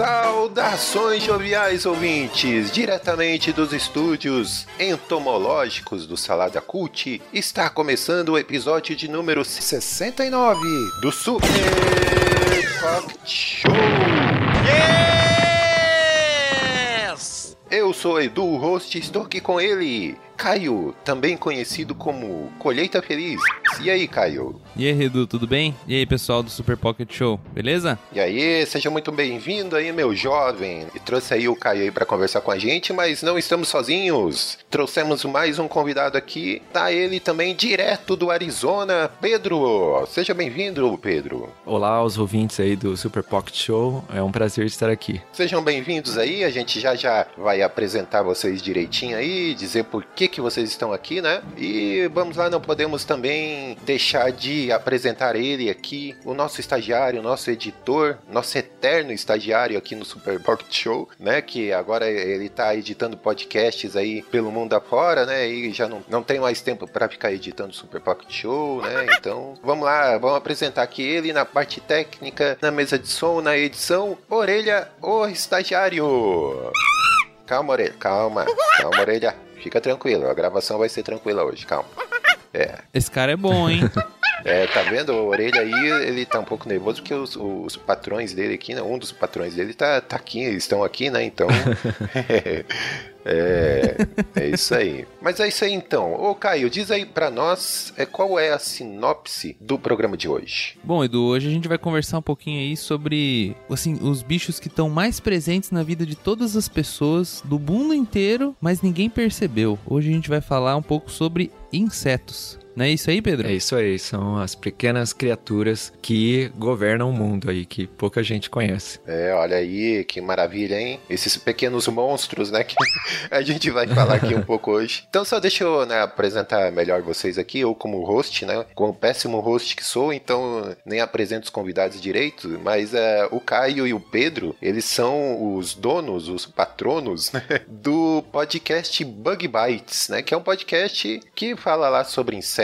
Saudações joviais ouvintes, diretamente dos estúdios entomológicos do Salada Cult, está começando o episódio de número 69 do Super Pop Show. Yes! Eu sou Edu, o host, e estou aqui com ele, Caio, também conhecido como Colheita Feliz. E aí, Caio? E aí, Redu, tudo bem? E aí, pessoal do Super Pocket Show, beleza? E aí, seja muito bem-vindo aí, meu jovem. E trouxe aí o Caio aí para conversar com a gente, mas não estamos sozinhos. Trouxemos mais um convidado aqui, tá ele também direto do Arizona, Pedro. Seja bem-vindo, Pedro. Olá aos ouvintes aí do Super Pocket Show, é um prazer estar aqui. Sejam bem-vindos aí, a gente já já vai apresentar vocês direitinho aí, dizer por que que vocês estão aqui, né? E vamos lá, não podemos também deixar de apresentar ele aqui, o nosso estagiário, o nosso editor, nosso eterno estagiário aqui no Super Pocket Show, né? Que agora ele tá editando podcasts aí pelo mundo afora, né? E já não, não tem mais tempo para ficar editando Super Pocket Show, né? Então, vamos lá, vamos apresentar aqui ele na parte técnica, na mesa de som, na edição. Orelha, o estagiário. Calma, orelha, calma, calma, orelha. Fica tranquilo, a gravação vai ser tranquila hoje, calma. É, Esse cara é bom, hein? é, tá vendo? A orelha aí, ele tá um pouco nervoso porque os, os patrões dele aqui, né? Um dos patrões dele tá, tá aqui, eles estão aqui, né? Então. é, é isso aí. Mas é isso aí então. Ô Caio, diz aí pra nós é, qual é a sinopse do programa de hoje. bom, Edu, hoje a gente vai conversar um pouquinho aí sobre, assim, os bichos que estão mais presentes na vida de todas as pessoas do mundo inteiro, mas ninguém percebeu. Hoje a gente vai falar um pouco sobre insetos. Não é isso aí, Pedro? É isso aí, são as pequenas criaturas que governam o mundo aí, que pouca gente conhece. É, olha aí, que maravilha, hein? Esses pequenos monstros, né? Que a gente vai falar aqui um pouco hoje. Então, só deixa eu né, apresentar melhor vocês aqui, eu como host, né? Como péssimo host que sou, então nem apresento os convidados direito, mas é, o Caio e o Pedro, eles são os donos, os patronos né, do podcast Bug Bites, né? Que é um podcast que fala lá sobre insetos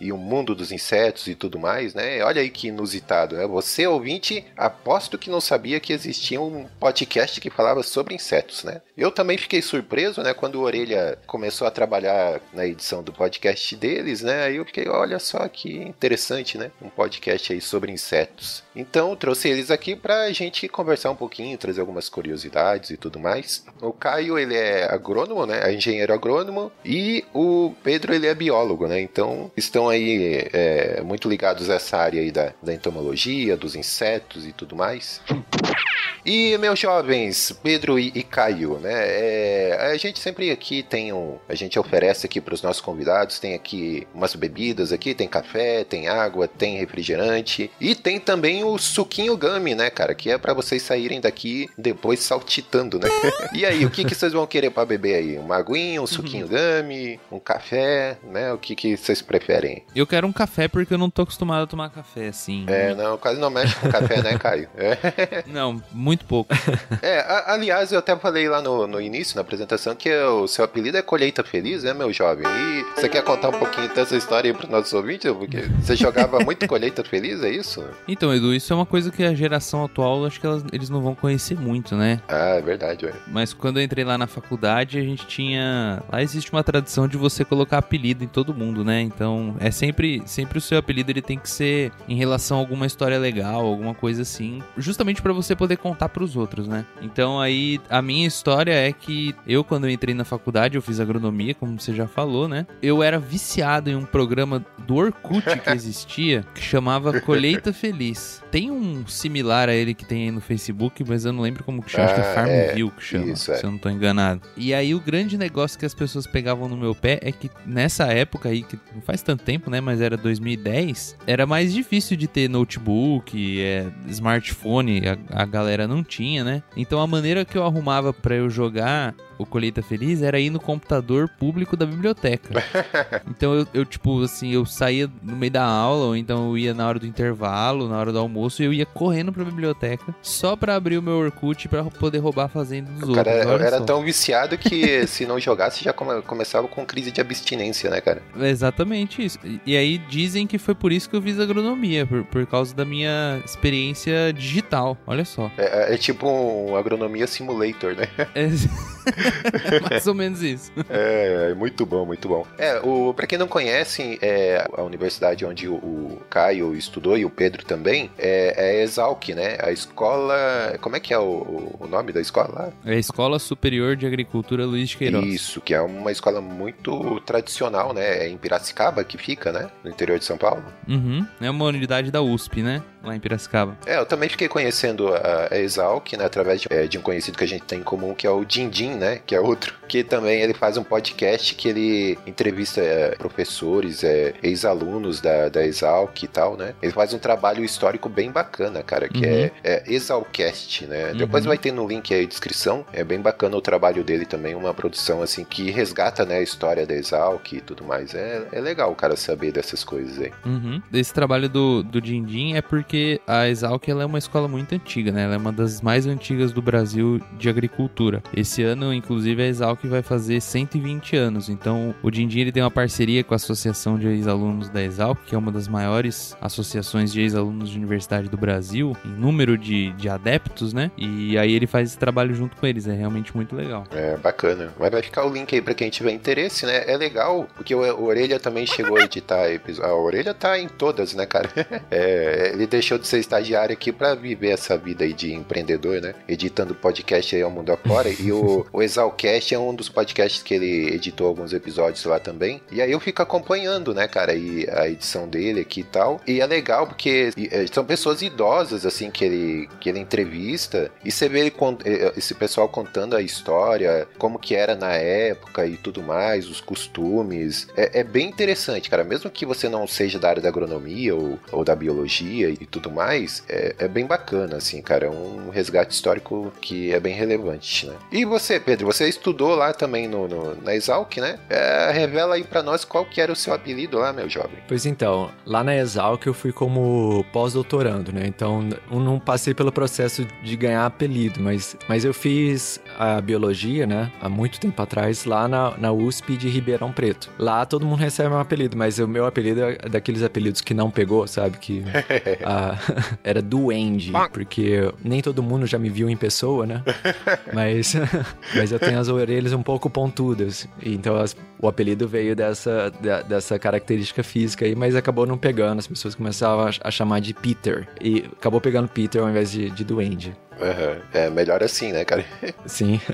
e o mundo dos insetos e tudo mais, né? Olha aí que inusitado, né? Você, ouvinte, aposto que não sabia que existia um podcast que falava sobre insetos, né? Eu também fiquei surpreso, né? Quando o Orelha começou a trabalhar na edição do podcast deles, né? Aí eu fiquei, olha só que interessante, né? Um podcast aí sobre insetos. Então, trouxe eles aqui pra gente conversar um pouquinho, trazer algumas curiosidades e tudo mais. O Caio, ele é agrônomo, né? É engenheiro agrônomo. E o Pedro, ele é biólogo, né? Então, estão aí é, muito ligados a essa área aí da, da entomologia, dos insetos e tudo mais. E, meus jovens, Pedro e, e Caio, né? é, a gente sempre aqui tem um. A gente oferece aqui para os nossos convidados, tem aqui umas bebidas aqui, tem café, tem água, tem refrigerante e tem também o suquinho gummy, né, cara? Que é para vocês saírem daqui depois saltitando, né? e aí, o que, que vocês vão querer para beber aí? Uma aguinha, um suquinho gummy, um café, né? O que, que vocês preferem? Eu quero um café porque eu não tô acostumado a tomar café assim. É, não, quase não mexe com café, né, Caio? É. Não, muito pouco. É, a- aliás, eu até falei lá no, no início, na apresentação, que o seu apelido é Colheita Feliz, né, meu jovem? E você quer contar um pouquinho dessa história aí pros nossos ouvintes? Porque você jogava muito Colheita Feliz, é isso? Então, Edu, isso é uma coisa que a geração atual, acho que elas- eles não vão conhecer muito, né? Ah, é verdade, ué. Mas quando eu entrei lá na faculdade, a gente tinha. Lá existe uma tradição de você colocar apelido em todo mundo, né? Então é sempre, sempre o seu apelido ele tem que ser em relação a alguma história legal, alguma coisa assim, justamente pra você poder contar pros outros, né? Então aí a minha história é que eu quando eu entrei na faculdade, eu fiz agronomia, como você já falou, né? Eu era viciado em um programa do Orkut que existia que chamava Colheita Feliz. Tem um similar a ele que tem aí no Facebook, mas eu não lembro como que chama, acho que é Ah, Farmville que chama, isso, é. se eu não tô enganado. E aí o grande negócio que as pessoas pegavam no meu pé é que nessa época aí, que não faz tanto tempo, né, mas era 2010, era mais difícil de ter notebook, é, smartphone, a, a galera não tinha, né? Então a maneira que eu arrumava pra eu jogar o Colheita Feliz era ir no computador público da biblioteca. então eu, eu, tipo, assim, eu saía no meio da aula, ou então eu ia na hora do intervalo, na hora do almoço, e eu ia correndo pra biblioteca só pra abrir o meu Orkut pra poder roubar a fazenda dos O cara outros. olha era só. tão viciado que se não jogasse já come- começava com crise de abstinência, né, cara? É Exatamente isso. E- E aí dizem que foi por isso que eu fiz agronomia, por, por causa da minha experiência digital. Olha só. É, é tipo um agronomia simulator, né? É mais ou menos isso. É, é muito bom, muito bom. É, o, pra quem não conhece, é, a universidade onde o, o Caio estudou e o Pedro também é, é a Exalc, né? A escola. Como é que é o, o nome da escola lá? É a Escola Superior de Agricultura Luiz de Queiroz. Isso, que é uma escola muito tradicional, né? É em Piracicaba que fica, né? No interior de São Paulo. Uhum. É uma unidade da USP, né? Lá em Piracicaba. É, eu também fiquei conhecendo a, a Exalc, né? Através de, é, de um conhecido que a gente tem em comum, que é o Dindim, né? Que é outro. Que também ele faz um podcast que ele entrevista é, professores, é, ex-alunos da, da Exalc e tal, né? Ele faz um trabalho histórico bem bacana, cara, que é, é Exalcast, né? Uhum. Depois vai ter no link aí, descrição. É bem bacana o trabalho dele também, uma produção assim que resgata, né, a história da Exalc e tudo mais. É, é legal o cara saber dessas coisas aí. Uhum. Esse trabalho do, do Dindim é porque a Exalc ela é uma escola muito antiga, né? Ela é uma das mais antigas do Brasil de agricultura. Esse ano, inclusive, a Exalc vai fazer 120 anos. Então, o Dindim ele tem uma parceria com a Associação de Ex-Alunos da Exalc, que é uma das maiores associações de ex-alunos de universidade do Brasil, em número de, de adeptos, né? E aí ele faz esse trabalho junto com eles. É realmente muito legal. É bacana. Mas vai ficar o link aí pra quem tiver interesse, né? É legal, porque o, o Orelha também chegou a editar episódio. A Orelha tá em todas, né, cara? É, ele deixou de ser estagiário aqui pra viver essa vida aí de empreendedor, né? Editando podcast aí ao mundo afora. e o, o Exalcast é um dos podcasts que ele editou alguns episódios lá também. E aí eu fico acompanhando, né, cara, e a edição dele aqui e tal. E é legal porque é, são pessoas idosas, assim, que ele, que ele entrevista. E você vê ele con- eh, esse pessoal contando a história, como que era na época e tudo mais, os costumes. É, é bem interessante, cara. Mesmo que você não seja da área da agronomia ou, ou da biologia e tudo mais, é, é bem bacana, assim, cara. É um resgate histórico que é bem relevante, né? E você, Pedro, você estudou lá também no, no- na Exalc, né? É, revela aí pra nós qual que era o seu apelido lá, meu jovem. Pois então, lá na Exalc eu fui como pós-doutorando, né? Então eu não passei pelo processo de ganhar apelido, mas, mas eu fiz a biologia, né? Há muito tempo atrás, lá na, na USP de Ribeirão Preto. Lá todo mundo recebe um apelido, mas o meu apelido é daqueles apelidos que não pegou, sabe? Que ah, era Duende, porque nem todo mundo já me viu em pessoa, né? Mas, mas eu tenho as orelhas um pouco pontudas. Então as- o apelido veio dessa, dessa característica física aí, mas acabou não pegando. As pessoas começavam a, a chamar de Peter. E acabou pegando Peter ao invés de, de Duende. Aham. É melhor assim, né, cara? Sim.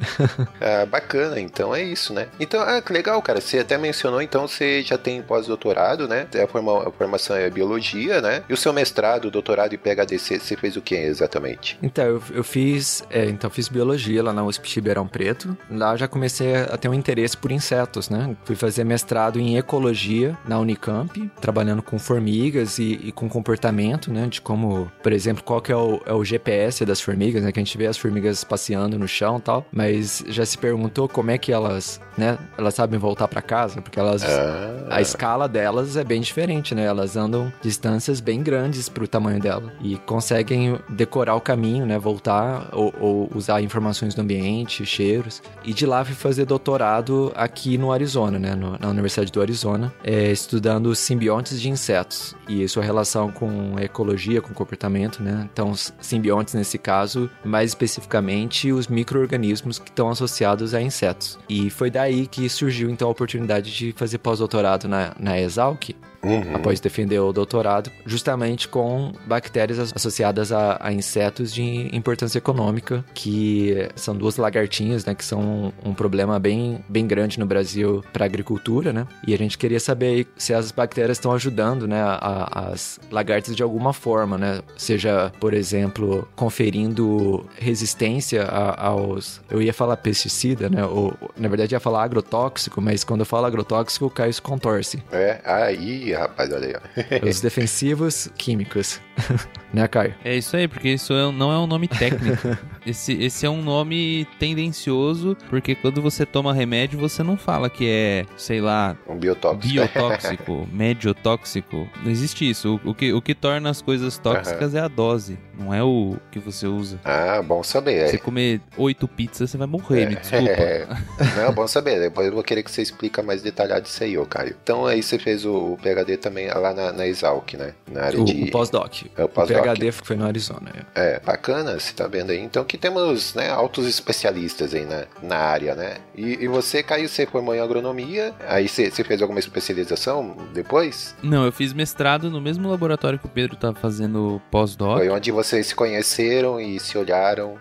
Ah, bacana, então é isso, né? Então, ah, que legal, cara. Você até mencionou, então você já tem pós-doutorado, né? A, forma- a formação é biologia, né? E o seu mestrado, doutorado e PhD, você fez o que exatamente? Então, eu, eu fiz, é, então fiz biologia lá na USP de Ribeirão Preto. Lá eu já comecei a ter um interesse por insetos, né? Fui fazer mestrado em ecologia na Unicamp, trabalhando com formigas e, e com comportamento, né? De como, por exemplo, qual que é o, é o GPS das formigas, né? Que a gente vê as formigas passeando no chão e tal, mas já se perguntou como é que elas, né? Elas sabem voltar para casa, porque elas Ah, a escala delas é bem diferente, né? Elas andam distâncias bem grandes pro tamanho dela e conseguem decorar o caminho, né? Voltar ou, ou usar informações do ambiente, cheiros. E de lá fui fazer doutorado aqui no Arizona, né? No- na Universidade do Arizona, é, estudando simbiontes de insetos e sua relação com ecologia, com comportamento, né? Então, simbiontes nesse caso, mais especificamente os micro-organismos que estão associados a insetos. E foi daí que surgiu então a oportunidade de fazer pós-doutorado na, na Exalc, uhum. após defender o doutorado, justamente com bactérias as- associadas a, a insetos de importância econômica, que são duas lagartinhas, né, que são um, um problema bem, bem grande no Brasil para a agricultura, né? E a gente queria saber aí se as bactérias estão ajudando, né, a- as lagartas de alguma forma, né? Seja, por exemplo, conferindo resistência a- aos, eu ia falar pesticida, né? Ou, na verdade ia falar agrotóxico, mas quando eu falo agrotóxico, o Caio se contorce. É, aí, rapaz, olha aí, ó. Os defensivos químicos. né, Caio? É isso aí, porque isso é- não é um nome técnico. Esse, esse é um nome tendencioso, porque quando você toma remédio, você não fala que é, sei lá, Um biotóxico. biotóxico, mediotóxico. Não existe isso. O, o que, o que torna as coisas tóxicas é a dose, não é o que você usa. Ah, bom saber. Você comer oito pizzas, você vai morrer, me desculpa. É. Não, bom saber. Depois eu vou querer que você explica mais detalhado isso aí, ô Caio. Então aí você fez o, o PHD também lá na, na Exalc, né? Na área O, de. o pós-doc. É, o o. PHD foi no Arizona. é. É, bacana, você tá vendo aí. Então que temos, né, altos especialistas aí na, na área, né? E, e você, Caio, você formou em agronomia, aí você, você fez alguma especialização depois? Não, eu fiz mestrado no mesmo laboratório que o Pedro tá fazendo pós-doc. Foi onde vocês se conheceram e se olharam.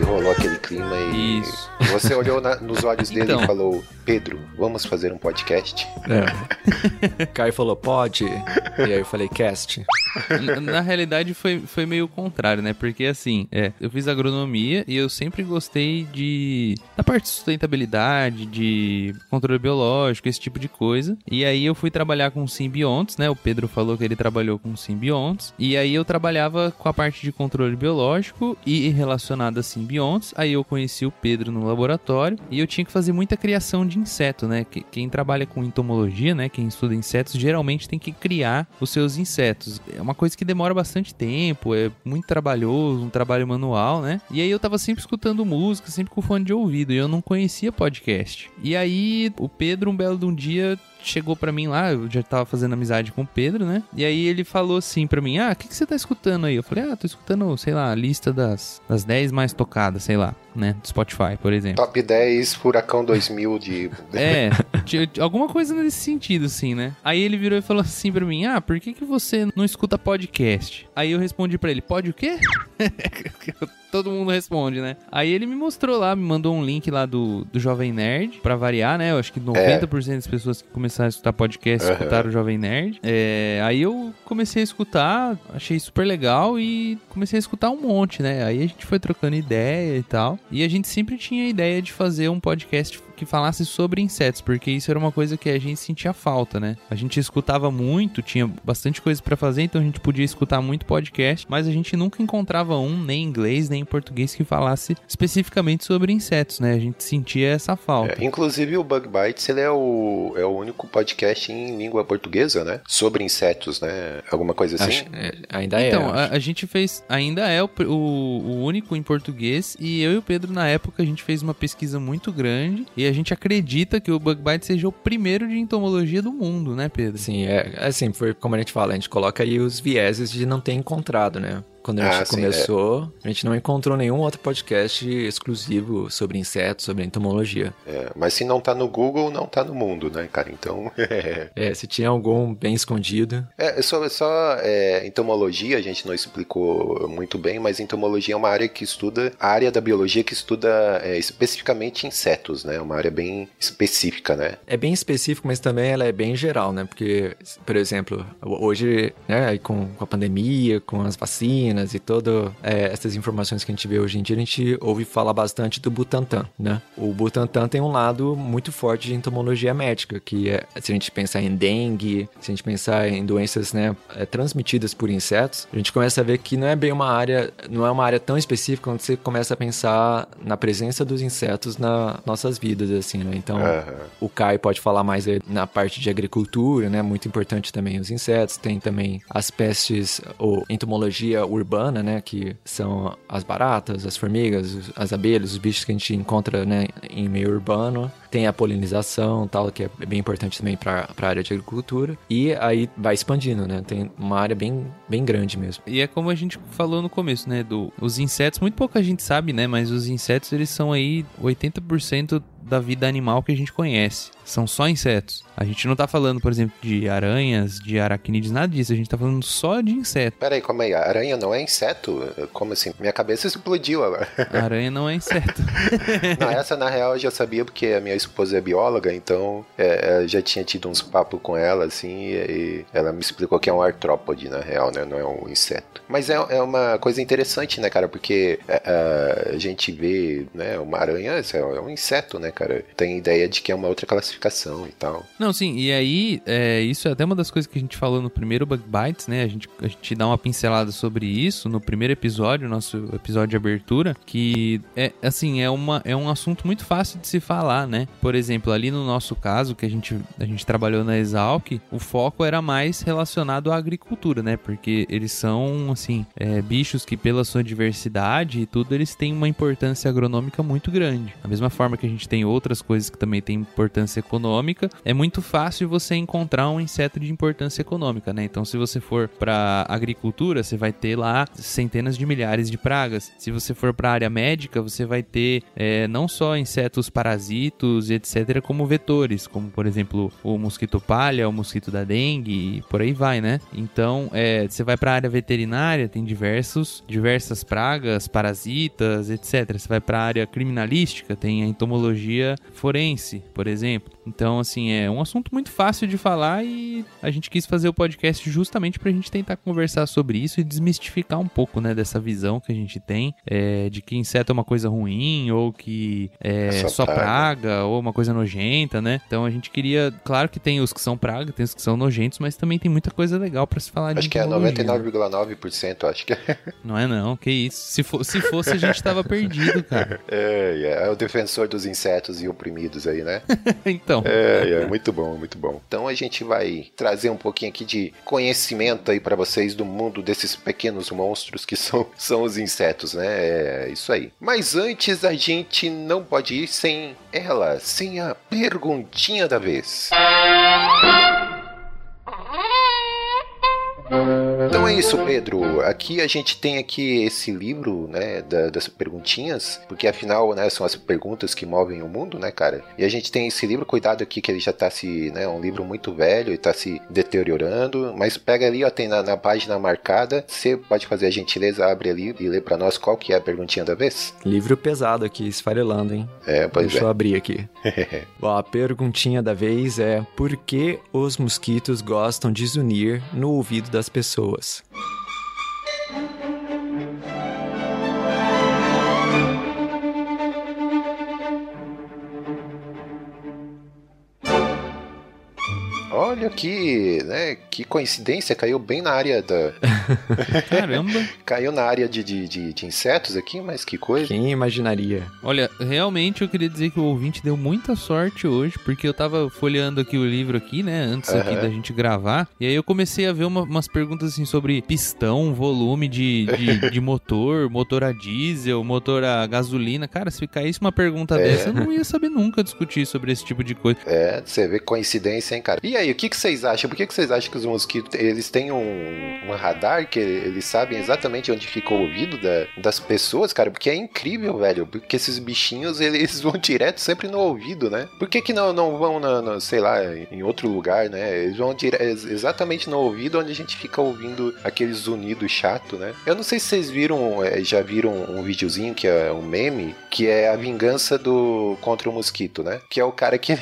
E rolou aquele clima e Isso. você olhou na- nos olhos dele Então. e falou: Pedro, vamos fazer um podcast? É. Caio falou, pode? E aí eu falei, cast. Na, na realidade foi, foi meio o contrário, né? Porque assim, é, eu fiz agronomia e eu sempre gostei de da parte de sustentabilidade, de controle biológico, esse tipo de coisa. E aí eu fui trabalhar com simbiontes, né? O Pedro falou que ele trabalhou com simbiontes. E aí eu trabalhava com a parte de controle biológico e relacionado a simbiontes. Aí eu conheci o Pedro no laboratório e eu tinha que fazer muita criação de inseto, né? Que- Quem trabalha com entomologia, né? Quem estuda insetos, geralmente tem que criar os seus insetos. É uma coisa que demora bastante tempo, é muito trabalhoso, um trabalho manual, né? E aí eu tava sempre escutando música, sempre com fone de ouvido, e eu não conhecia podcast. E aí o Pedro, um belo de um dia, chegou pra mim lá, eu já tava fazendo amizade com o Pedro, né? E aí ele falou assim pra mim: Ah, o que, que você tá escutando aí? Eu falei: Ah, tô escutando, sei lá, a lista das, das 10 mais tocadas, sei lá, né? Do Spotify, por exemplo. Top 10 Furacão 2000 de. É, alguma coisa nesse sentido, assim, né? Aí ele virou e falou assim pra mim: Ah, por que, que você não escuta podcast? Aí eu respondi pra ele: Pode o quê? Todo mundo responde, né? Aí ele me mostrou lá, me mandou um link lá do, do Jovem Nerd, pra variar, né? Eu acho que 90% das pessoas que começaram a escutar podcast Aham. escutaram o Jovem Nerd. É, aí eu comecei a escutar, achei super legal e comecei a escutar um monte, né? Aí a gente foi trocando ideia e tal. E a gente sempre tinha a ideia de fazer um podcast que falasse sobre insetos, porque isso era uma coisa que a gente sentia falta, né? A gente escutava muito, tinha bastante coisa pra fazer, então a gente podia escutar muito podcast, mas a gente nunca encontrava um, nem em inglês, nem em português, que falasse especificamente sobre insetos, né? A gente sentia essa falta. É, inclusive o Bug Bites ele é o, é o único podcast em língua portuguesa, né? Sobre insetos, né? Alguma coisa assim? Acho- é, ainda é. Então, a, a gente fez, ainda é o, o, o único em português, e eu e o Pedro, na época, a gente fez uma pesquisa muito grande, e a gente acredita que o Bug Bite seja o primeiro de entomologia do mundo, né, Pedro? Sim, é assim, foi como a gente fala, a gente coloca aí os vieses de não ter encontrado, né? Quando a gente Ah, sim, começou, a gente não encontrou nenhum outro podcast exclusivo sobre insetos, sobre entomologia. É, mas se não tá no Google, não tá no mundo, né, cara? Então. É, se tinha algum bem escondido. É, só, só é, entomologia, a gente não explicou muito bem, mas entomologia é uma área que estuda, a área da biologia que estuda é, especificamente insetos, né? Uma área bem específica, né? É bem específico, mas também ela é bem geral, né? Porque, por exemplo, hoje, né, com, com a pandemia, com as vacinas e todas essas informações que a gente vê hoje em dia, a gente ouve falar bastante do Butantan, né? O Butantan tem um lado muito forte de entomologia médica, que é, se a gente pensar em dengue, se a gente pensar em doenças, né, é, transmitidas por insetos, a gente começa a ver que não é bem uma área, não é uma área tão específica quando você começa a pensar na presença dos insetos nas nossas vidas, assim, né? Então, Aham. o Caio pode falar mais na parte de agricultura, né? Muito importante também os insetos. Tem também as pestes ou entomologia urbana, né? Que são as baratas, as formigas, as abelhas, os bichos que a gente encontra, né? Em meio urbano. Tem a polinização, tal, que é bem importante também para a área de agricultura. E aí vai expandindo, né? Tem uma área bem, bem grande mesmo. E é como a gente falou no começo, né, do os insetos, muito pouca gente sabe, né, mas os insetos eles são aí 80% da vida animal que a gente conhece. São só insetos. A gente não tá falando, por exemplo, de aranhas, de aracnídeos, nada disso. A gente tá falando só de inseto. Peraí, como aí? A aranha não é inseto? Como assim? Minha cabeça explodiu agora. Aranha não é inseto. Não, essa na real eu já sabia porque a minha esposa é bióloga, então é, eu já tinha tido uns papos com ela, assim, e, ela me explicou que é um artrópode, na real, né? Não é um inseto. Mas é, é uma coisa interessante, né, cara? Porque é, é, a gente vê, né, uma aranha, é um inseto, né, cara? Tem ideia de que é uma outra classificação e tal. Não, sim, e aí, é, isso é até uma das coisas que a gente falou no primeiro Bug Bites, né? A gente, a gente dá uma pincelada sobre isso no primeiro episódio, nosso episódio de abertura, que é assim, é, uma, é um assunto muito fácil de se falar, né? Por exemplo, ali no nosso caso, que a gente, a gente trabalhou na Exalc, o foco era mais relacionado à agricultura, né? Porque eles são, assim, é, bichos que pela sua diversidade e tudo, eles têm uma importância agronômica muito grande. Da mesma forma que a gente tem outras coisas que também têm importância econômica, é muito fácil você encontrar um inseto de importância econômica, né? Então, se você for para agricultura, você vai ter lá centenas de milhares de pragas. Se você for para área médica, você vai ter é, não só insetos parasitos etc., como vetores, como por exemplo o mosquito palha, o mosquito da dengue e por aí vai, né? Então, é, você vai para área veterinária, tem diversos, diversas pragas, parasitas, etc. Você vai para área criminalística, tem a entomologia forense, por exemplo. Então, assim, é um assunto muito fácil de falar e a gente quis fazer o podcast justamente pra gente tentar conversar sobre isso e desmistificar um pouco, né, dessa visão que a gente tem é, de que inseto é uma coisa ruim ou que é Só só, praga. praga. ou uma coisa nojenta, né? Então a gente queria, claro que tem os que são praga, tem os que são nojentos, mas também tem muita coisa legal pra se falar de Acho que é entomologia, né? 99,9%, acho que é. Não é não, que isso. Se, for, se fosse a gente tava perdido, cara. É, é, é o defensor dos insetos e oprimidos aí, né? Então, É, é, muito bom, muito bom. Então a gente vai trazer um pouquinho aqui de conhecimento aí pra vocês do mundo desses pequenos monstros que são, são os insetos, né? É isso aí. Mas antes a gente não pode ir sem ela, sem a perguntinha da vez. Então é isso, Pedro. Aqui a gente tem aqui esse livro, né, da- das perguntinhas, porque afinal, né, são as perguntas que movem o mundo, né, cara? E a gente tem esse livro, cuidado aqui que ele já tá se, né, é um livro muito velho e tá se deteriorando, mas pega ali, ó, tem na, na página marcada, você pode fazer a gentileza, abre ali e lê pra nós qual que é a perguntinha da vez? Livro pesado aqui, esfarelando, hein? É, pois Deixa eu é. abrir aqui. Bom, a perguntinha da vez é: por que os mosquitos gostam de zunir no ouvido das pessoas? Olha que, né, que coincidência, caiu bem na área da... caramba. caiu na área de, de, de, de insetos aqui, mas que coisa. Quem imaginaria? Olha, realmente eu queria dizer que o ouvinte deu muita sorte hoje, porque eu tava folheando aqui o livro aqui, né, antes aqui Aham. da gente gravar, e aí eu comecei a ver uma- umas perguntas assim sobre pistão, volume de, de, de motor, motor a diesel, motor a gasolina. Cara, se caísse uma pergunta É. dessa, eu não ia saber nunca discutir sobre esse tipo de coisa. É, você vê coincidência, hein, cara. E aí, o que, que vocês acham? Por que, que vocês acham que os mosquitos, eles têm um, um radar que eles sabem exatamente onde fica o ouvido da- das pessoas, cara? Porque é incrível, velho. Porque esses bichinhos, eles vão direto sempre no ouvido, né? Por que que não, não vão, na, sei lá, em outro lugar, né? Eles vão dire- ex- exatamente no ouvido onde a gente fica ouvindo aquele zunido chato, né? Eu não sei se vocês viram, eh, já viram um videozinho que é um meme, que é a vingança do contra o mosquito, né? Que é o cara que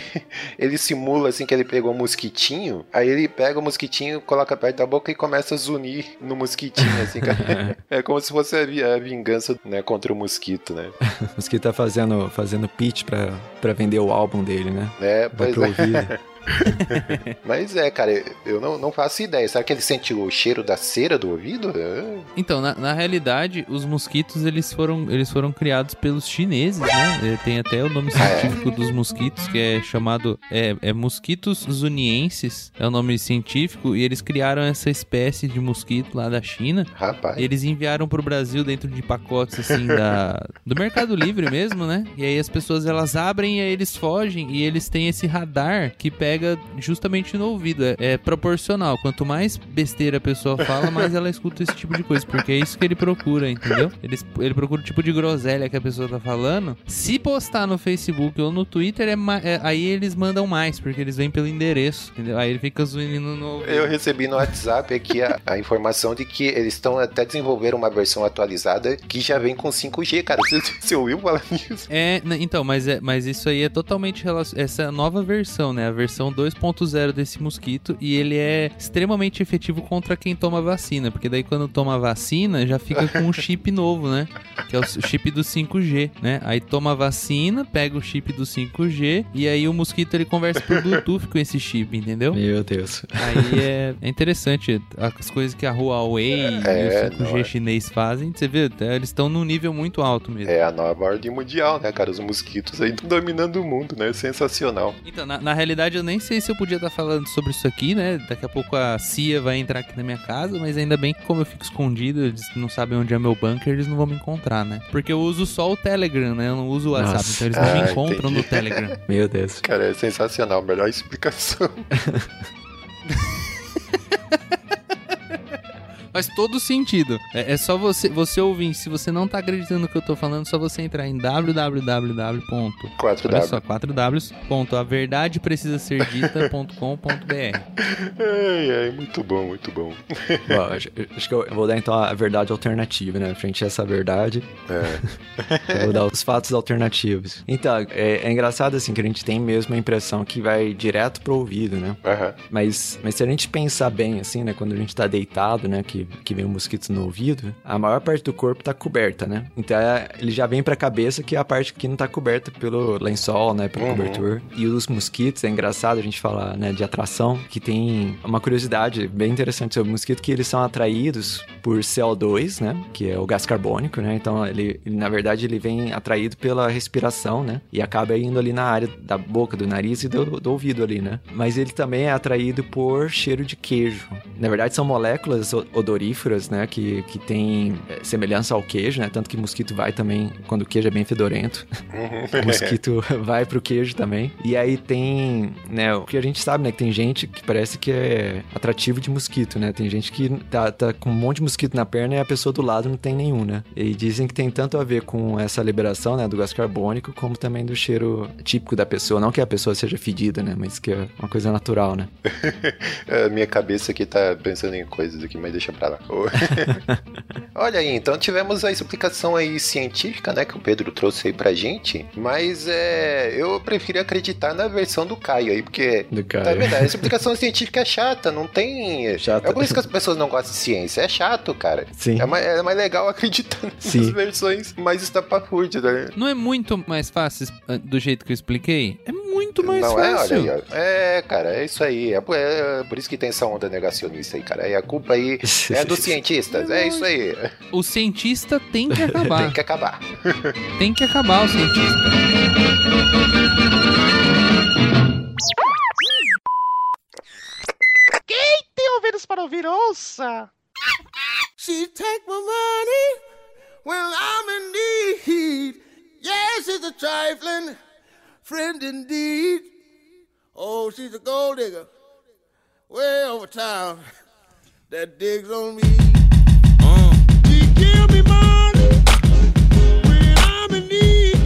ele simula assim que ele pegou um mosquitinho, aí ele pega o mosquitinho, coloca perto da boca e começa a zunir no mosquitinho, assim, é como se fosse a, vi- a vingança, né, contra o mosquito, né? O mosquito tá fazendo, fazendo pitch pra, pra vender o álbum dele, né? É, pois é. ouvido. Mas é, cara, eu não, não faço ideia. Será que ele sente o cheiro da cera do ouvido? É. Então, na, na realidade, os mosquitos eles foram, eles foram criados pelos chineses, né? É, Tem até o nome Ah, é? científico dos mosquitos, que é chamado é, é mosquitos zunienses, é o nome científico, e eles criaram essa espécie de mosquito lá da China. Rapaz. Eles enviaram pro Brasil dentro de pacotes assim da do Mercado Livre mesmo, né? E aí as pessoas elas abrem e aí eles fogem e eles têm esse radar que pega justamente no ouvido. É, é proporcional. Quanto mais besteira a pessoa fala, mais ela escuta esse tipo de coisa, porque é isso que ele procura, entendeu? Ele, ele procura o tipo de groselha que a pessoa tá falando. Se postar no Facebook ou no Twitter, é, é- aí eles mandam mais, porque eles vêm pelo endereço, entendeu? Aí ele fica zoando no. Eu recebi no WhatsApp aqui a, a informação de que eles estão até desenvolver uma versão atualizada que já vem com 5G, cara. Você, você ouviu falar nisso? É, então, mas, é, mas isso aí é totalmente relacionado. Essa nova versão, né? A versão versão 2.0 desse mosquito e ele é extremamente efetivo contra quem toma vacina, porque daí quando toma vacina já fica com um chip novo, né? Que é o chip do 5G, né? Aí toma a vacina, pega o chip do 5G e aí o mosquito ele conversa por Bluetooth com esse chip, entendeu? Meu Deus. Aí é, é interessante as coisas que a Huawei É, e o não 5G é. chinês fazem, você vê, eles estão num nível muito alto mesmo. É a nova ordem mundial, né, cara? Os mosquitos aí dominando o mundo, né? Sensacional. Então, na, na realidade, eu nem sei se eu podia estar falando sobre isso aqui, né? Daqui a pouco a CIA vai entrar aqui na minha casa, mas ainda bem que como eu fico escondido, eles não sabem onde é meu bunker, eles não vão me encontrar, né? Porque eu uso só o Telegram, né? Eu não uso o WhatsApp, Nossa. então eles não Ah, me encontram entendi. no Telegram. Meu Deus. Cara, é sensacional. Melhor explicação. Faz todo sentido. É, é só você, você ouvir. Se você não tá acreditando no que eu tô falando, é só você entrar em www. 4 Olha W. só, 4ws. ponto, a verdade precisa ser dita.com.br. Ai, ai, muito bom, muito bom. Bom, acho, acho que eu vou dar então a verdade alternativa, né? Frente a essa verdade, É. eu vou dar os fatos alternativos. Então, é, é engraçado assim que a gente tem mesmo a impressão que vai direto pro ouvido, né? Aham. Mas, mas se a gente pensar bem, assim, né? Quando a gente tá deitado, né? Que, que vem um mosquito no ouvido, a maior parte do corpo tá coberta, né? Então é- ele já vem pra cabeça que é a parte que não tá coberta pelo lençol, né? Pelo Uhum. cobertor. E os mosquitos, é engraçado a gente falar, né? De atração, que tem uma curiosidade bem interessante sobre o mosquito, que eles são atraídos por CO2, né? Que é o gás carbônico, né? Então ele, ele, na verdade, ele vem atraído pela respiração, né? E acaba indo ali na área da boca, do nariz e do, do ouvido ali, né? Mas ele também é atraído por cheiro de queijo. Na verdade, são moléculas o- odoríferas, né? Que, que tem é, semelhança ao queijo, né? Tanto que mosquito vai também, quando o queijo é bem fedorento. O mosquito vai pro queijo também. E aí tem, né, o que a gente sabe, né, que tem gente que parece que é atrativo de mosquito, né? Tem gente que tá, tá com um monte de mosquito na perna e a pessoa do lado não tem nenhum, né? E dizem que tem tanto a ver com essa liberação, né, do gás carbônico, como também do cheiro típico da pessoa. Não que a pessoa seja fedida, né, mas que é uma coisa natural, né? A minha cabeça aqui tá pensando em coisas aqui, mas deixa pra Olha aí, então tivemos a explicação aí científica, né, que o Pedro trouxe aí pra gente, mas é, eu prefiro acreditar na versão do Caio aí, porque Do cara. Tá vendo? A explicação científica é chata, não tem. Chata. É por isso que as pessoas não gostam de ciência. É chato, cara. Sim. É mais, é mais legal acreditar nas Sim. versões mais estapafúrdias, né? Não é muito mais fácil ah, do jeito que eu expliquei? É muito mais não é, olha fácil. aí. É, cara, é isso aí. É, por- é por isso que tem essa onda negacionista aí, cara. E a culpa aí é dos cientistas. É isso aí. O cientista tem que acabar. Tem que acabar. tem que acabar o cientista. Tem ouvidos para ouvir, ouça! She take my money when I'm in need. Yes, she's a trifling friend indeed. Oh, she's a gold digger way over town that digs on me.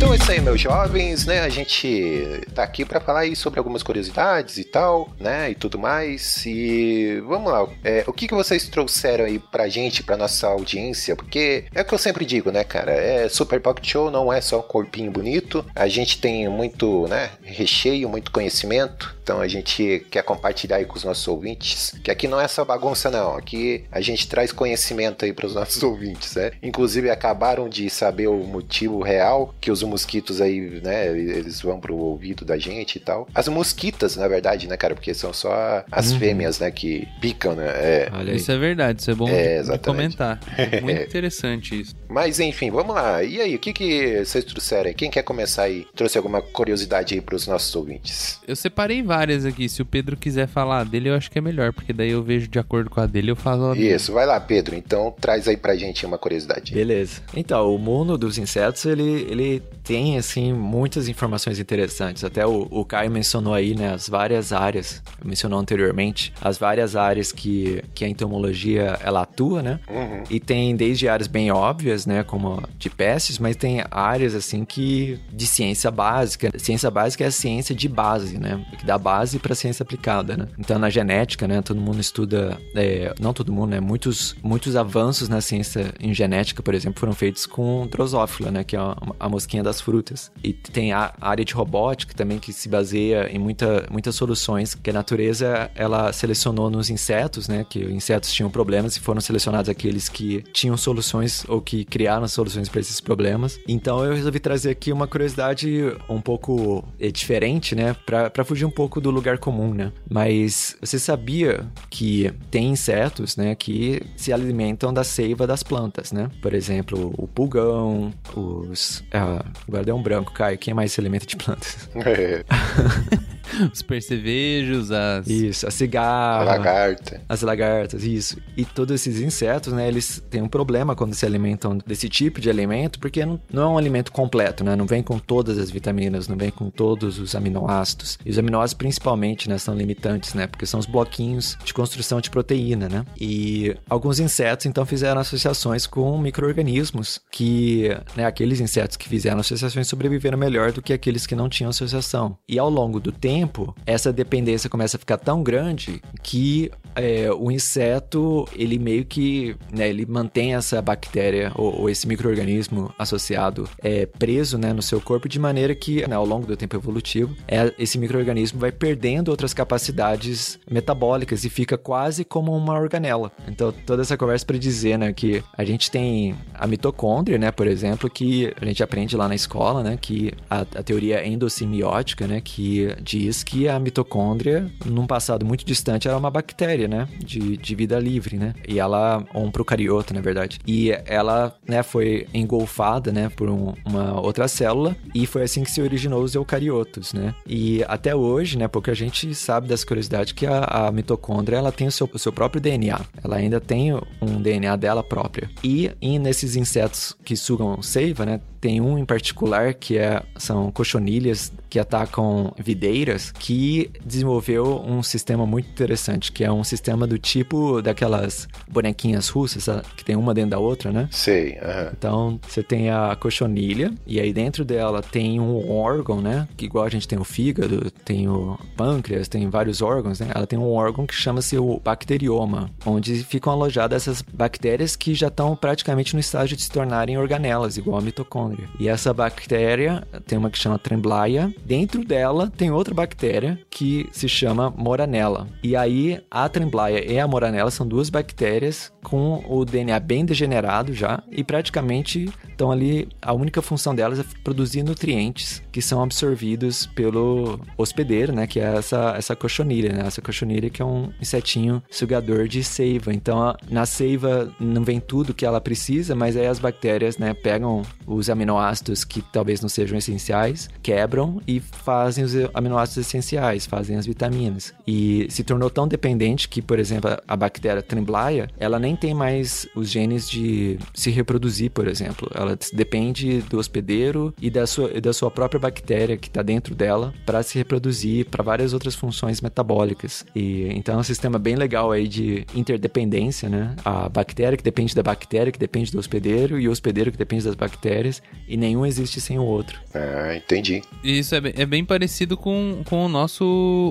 Então é isso aí, meus jovens, né? A gente tá aqui pra falar aí sobre algumas curiosidades e tal, né? E tudo mais. E vamos lá. É, o que, que vocês trouxeram aí pra gente, pra nossa audiência? Porque é o que eu sempre digo, né, cara? É Super Pocket Show não é só um corpinho bonito. A gente tem muito, né? Recheio, muito conhecimento. Então a gente quer compartilhar aí com os nossos ouvintes. Que aqui não é só bagunça, não. Aqui a gente traz conhecimento aí pros nossos ouvintes, né? Inclusive acabaram de saber o motivo real que os mosquitos aí, né? Eles vão pro ouvido da gente e tal. As mosquitas, na verdade, né, cara? Porque são só as fêmeas, né? Que picam, né? É. Olha. Isso é verdade, isso é bom É, de- de, exatamente. comentar. Muito interessante isso. Mas enfim, vamos lá. E aí, o que, que vocês trouxeram aí? Quem quer começar aí? Trouxe alguma curiosidade aí pros nossos ouvintes? Eu separei várias aqui. Se o Pedro quiser falar dele, eu acho que é melhor, porque daí eu vejo de acordo com a dele, eu falo. Isso, vai lá, Pedro. Então traz aí pra gente uma curiosidade. Beleza. Então, o mundo dos insetos, ele, ele tem, assim, muitas informações interessantes. Até o, o Caio mencionou aí, né, as várias áreas, mencionou anteriormente, as várias áreas que, que a entomologia, ela atua, né? Uhum. E tem desde áreas bem óbvias, né, como de pestes, mas tem áreas, assim, que de ciência básica. Ciência básica é a ciência de base, né? Que dá base para a ciência aplicada, né? Então, na genética, né, todo mundo estuda, é, não todo mundo, né, muitos, muitos avanços na ciência em genética, por exemplo, foram feitos com Drosophila, né, que é a, a mosquinha das frutas. E tem a área de robótica também que se baseia em muita, muitas soluções que a natureza ela selecionou nos insetos, né, que insetos tinham problemas e foram selecionados aqueles que tinham soluções ou que criaram soluções para esses problemas. Então eu resolvi trazer aqui uma curiosidade um pouco é, diferente, né, para fugir um pouco do lugar comum, né? Mas você sabia que tem insetos, né, que se alimentam da seiva das plantas, né? Por exemplo, o pulgão, os. Ah, agora deu um branco, Caio. Quem mais se alimenta de plantas? É, Os percevejos, as. Isso, a cigarra. a lagarta. As lagartas, isso. E todos esses insetos, né, eles têm um problema quando se alimentam desse tipo de alimento, porque não, não é um alimento completo, né? Não vem com todas as vitaminas, não vem com todos os aminoácidos. E os aminoácidos, principalmente, né, são limitantes, né? Porque são os bloquinhos de construção de proteína, né? E alguns insetos, então, fizeram associações com micro-organismos que, né, aqueles insetos que fizeram associações sobreviveram melhor do que aqueles que não tinham associação. E ao longo do tempo, essa dependência começa a ficar tão grande que é, o inseto, ele meio que, né, ele mantém essa bactéria ou, ou esse microorganismo associado é, preso, né, no seu corpo de maneira que, né, ao longo do tempo evolutivo, é, esse microorganismo vai perdendo outras capacidades metabólicas e fica quase como uma organela. Então, toda essa conversa para dizer, né, que a gente tem a mitocôndria, né, por exemplo, que a gente aprende lá na escola, né, que a, a teoria endossimiótica, né, que diz que a mitocôndria, num passado muito distante, era uma bactéria, né, de, de vida livre, né, e ela, ou um procarioto, na verdade, e ela, né, foi engolfada, né, por um- uma outra célula e foi assim que se originou os eucariotos, né, e até hoje, né, porque a gente sabe dessa curiosidade que a, a mitocôndria, ela tem o seu, o seu próprio DNA, ela ainda tem um DNA dela própria, e, e nesses insetos que sugam seiva, né, tem um em particular que é, são cochonilhas que atacam videiras, que desenvolveu um sistema muito interessante, que é um sistema do tipo daquelas bonequinhas russas, que tem uma dentro da outra, né? Sei, aham. Então, você tem a cochonilha, e aí dentro dela tem um órgão, né? Que igual a gente tem o fígado, tem o pâncreas, tem vários órgãos, né? Ela tem um órgão que chama-se o bacterioma, onde ficam alojadas essas bactérias que já estão praticamente no estágio de se tornarem organelas, igual a mitocôndria. E essa bactéria tem uma que chama Tremblaia. Dentro dela tem outra bactéria que se chama Moranella. E aí a Tremblaia e a Moranella são duas bactérias com o DNA bem degenerado já e praticamente estão ali. A única função delas é produzir nutrientes que são absorvidos pelo hospedeiro, né? Que é essa, essa cochonilha, né? Essa cochonilha que é um insetinho sugador de seiva. Então a- na seiva não vem tudo que ela precisa, mas aí as bactérias, né? Pegam os aminoácidos que talvez não sejam essenciais, quebram e fazem os aminoácidos essenciais, fazem as vitaminas. E se tornou tão dependente que, por exemplo, a bactéria Tremblaia, ela nem tem mais os genes de se reproduzir, por exemplo. Ela depende do hospedeiro e da sua, da sua própria bactéria que está dentro dela para se reproduzir para várias outras funções metabólicas. E então é um sistema bem legal aí de interdependência, né? A bactéria que depende da bactéria que depende do hospedeiro e o hospedeiro que depende das bactérias e nenhum existe sem o outro. Ah, entendi. Isso é bem, é bem parecido com, com o, nosso,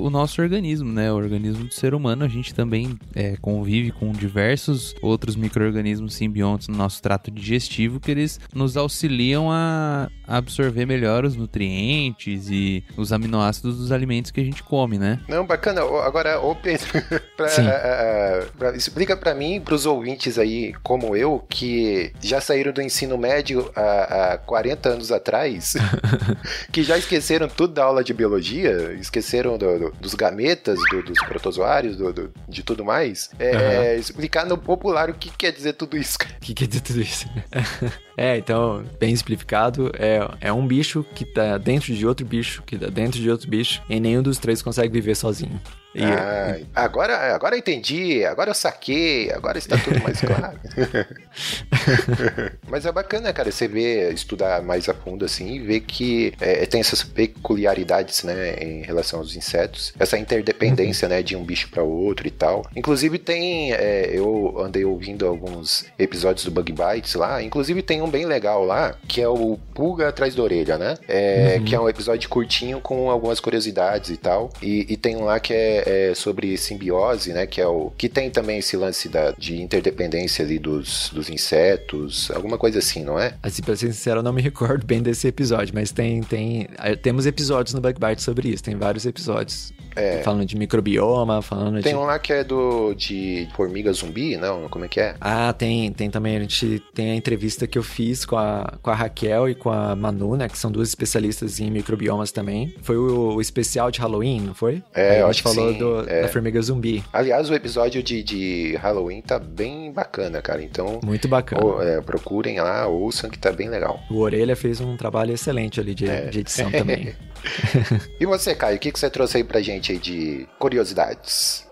o nosso organismo, né? O organismo do ser humano, a gente também é, convive com diversos outros micro-organismos simbiontes no nosso trato digestivo que eles nos auxiliam a absorver melhor os nutrientes e os aminoácidos dos alimentos que a gente come, né? Não, bacana. Agora, ô Pedro, pra, ah, pra- explica pra mim pros ouvintes aí, como eu, que já saíram do ensino médio há, há 40 anos atrás, que já esqueceram tudo da aula de biologia, esqueceram do- do- dos gametas, do- dos protozoários, de tudo mais. É, Explicar no popular o que quer dizer tudo isso. cara. O que quer dizer tudo isso? é, então, bem simplificado, é, é um bicho que tá dentro de outro bicho, que tá dentro de outro bicho, e nenhum dos três consegue viver sozinho. E- Ah, agora, agora eu entendi, agora eu saquei, agora está tudo mais claro. Mas é bacana, cara, você ver, estudar mais a fundo assim e ver que é, tem essas peculiaridades, né, em relação aos insetos, essa interdependência, né, de um bicho para outro e tal. Inclusive tem, é, eu andei ouvindo alguns episódios do Bug Bites lá, inclusive tem um bem legal lá, que é o Pulga Atrás da Orelha, né? É, Que é um episódio curtinho com algumas curiosidades e tal. E, e tem um lá que é, é sobre simbiose, né? Que é o. Que tem também esse lance da, de interdependência ali dos, dos insetos, alguma coisa assim, não é? Assim, pra ser sincero, eu não me recordo bem desse episódio, mas tem, tem, eh, temos episódios no Bug Bite sobre isso, tem vários episódios. É. Falando de microbioma, falando Tem de... um lá que é do de formiga zumbi, não? Como é que é? Ah, tem, tem também, a gente tem a entrevista que eu fiz com a, com a Raquel e com a Manu, né, que são duas especialistas em microbiomas também. Foi o, o especial de Halloween, não foi? É, Aí eu a acho gente que falou sim, do- é. da formiga zumbi. Aliás, o episódio de, de Halloween tá bem bacana, cara. Então, Muito bacana. ou- é, procurem lá, ouçam que tá bem legal. O Orelha fez um trabalho excelente ali de, É. de edição também. E você, Caio, o que, que você trouxe aí pra gente aí de curiosidades?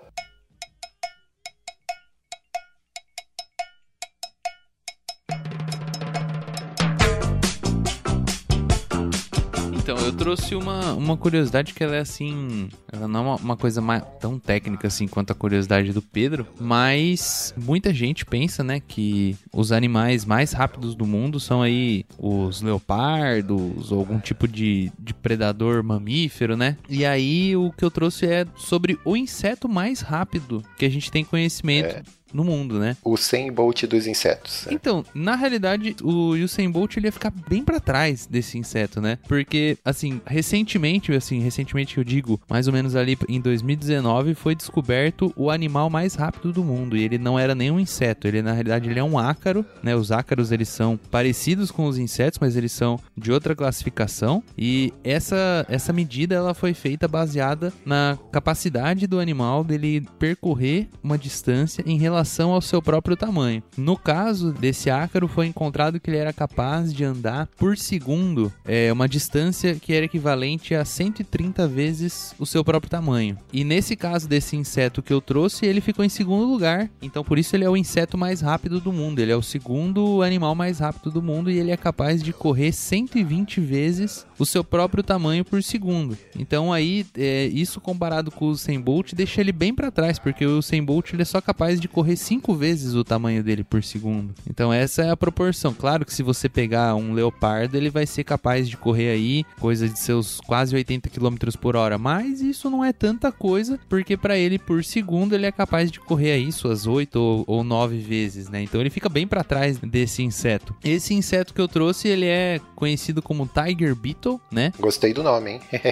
Trouxe uma, uma curiosidade que ela é assim. Ela não é uma, uma coisa ma- tão técnica assim quanto a curiosidade do Pedro, mas muita gente pensa, né, que os animais mais rápidos do mundo são aí os leopardos ou algum tipo de, de predador mamífero, né? E aí o que eu trouxe é sobre o inseto mais rápido que a gente tem conhecimento no mundo, né? O 100 Bolt dos insetos. Então, na realidade, o Usain Bolt ele ia ficar bem pra trás desse inseto, né? Porque, assim, recentemente, assim, recentemente eu digo, mais ou menos ali em 2019, foi descoberto o animal mais rápido do mundo. E ele não era nem um inseto, ele na realidade ele é um ácaro, né? Os ácaros eles são parecidos com os insetos, mas eles são de outra classificação. E essa essa medida ela foi feita baseada na capacidade do animal dele percorrer uma distância em relação ao seu próprio tamanho. No caso desse ácaro, foi encontrado que ele era capaz de andar por segundo é, uma distância que era equivalente a 130 vezes o seu próprio tamanho. E nesse caso desse inseto que eu trouxe, ele ficou em segundo lugar. Então por isso ele é o inseto mais rápido do mundo. Ele é o segundo animal mais rápido do mundo e ele é capaz de correr 120 vezes o seu próprio tamanho por segundo. Então aí é, isso comparado com o Usain Bolt deixa ele bem para trás, porque o Usain Bolt ele é só capaz de correr cinco vezes o tamanho dele por segundo. Então essa é a proporção. Claro que se você pegar um leopardo, ele vai ser capaz de correr aí coisa de seus quase 80 km por hora, mas isso não é tanta coisa, porque para ele por segundo ele é capaz de correr aí suas 8 ou, ou 9 vezes, né? Então ele fica bem para trás desse inseto. Esse inseto que eu trouxe, ele é conhecido como Tiger Beetle, né? Gostei do nome, hein?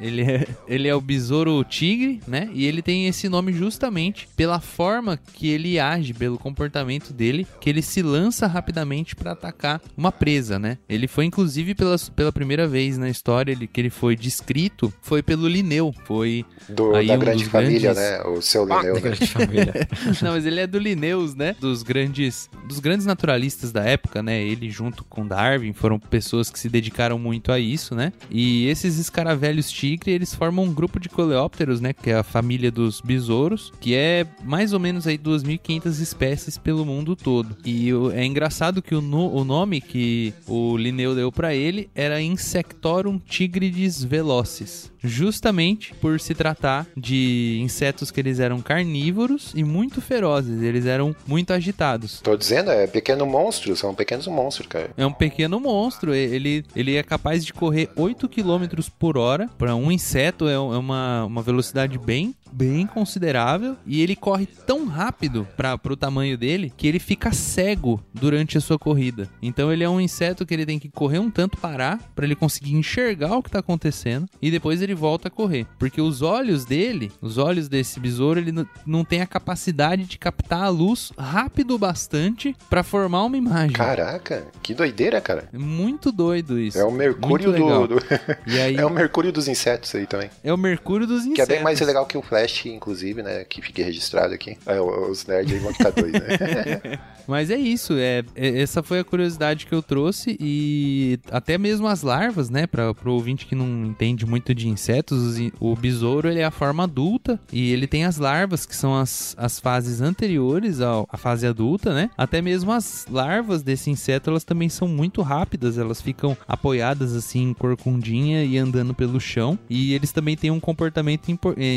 Ele é, ele é o besouro tigre, né? E ele tem esse nome justamente pela forma que ele age, pelo comportamento dele, que ele se lança rapidamente para atacar uma presa, né? Ele foi inclusive pela, pela primeira vez na história ele, que ele foi descrito, foi pelo Linneu, foi Do, Aí da um grande família, grandes- né? O seu Da Lineu, né? grande família. Não, mas ele é do Linnaeus, né? Dos grandes, dos grandes naturalistas da época, né? Ele junto com Darwin foram pessoas que se dedicaram muito a isso, né? E esses escaravelhos tigre, eles formam um grupo de coleópteros, né? Que é a família dos besouros, que é mais ou menos aí 2.500 espécies pelo mundo todo. E o- é engraçado que o, no- o nome que o Linneu deu pra ele era Insectorum tigrides velocis, justamente por se tratar de insetos que eles eram carnívoros e muito ferozes, eles eram muito agitados. Tô dizendo, é pequeno monstro, são pequenos monstros, cara. É um pequeno monstro, ele, ele é capaz de correr 8 km por hora. Para um inseto é é uma, uma velocidade bem, bem considerável. E ele corre tão rápido para o tamanho dele que ele fica cego durante a sua corrida. Então ele é um inseto que ele tem que correr um tanto parar para ele conseguir enxergar o que tá acontecendo e depois ele volta a correr. Porque os olhos dele, os olhos desse besouro, ele não- tem a capacidade de captar a luz rápido o bastante para formar uma imagem. Caraca, que doideira, cara. É Muito doido isso. É o mercúrio do, do- aí É o mercúrio dos insetos aí também. é o mercúrio dos Que é insetos. bem mais legal que o Flash, inclusive, né? Que fique registrado aqui. É, os nerds aí vão ficar dois, né? Mas é isso, é, é- essa foi a curiosidade que eu trouxe e até mesmo as larvas, né, para pro ouvinte que não entende muito de insetos, os in- o besouro ele é a forma adulta e ele tem as larvas que são as, as fases anteriores ao- à fase adulta, né? Até mesmo as larvas desse inseto, elas também são muito rápidas, elas ficam apoiadas assim corcundinha e andando pelo chão e eles também têm um comportamento impor- eh,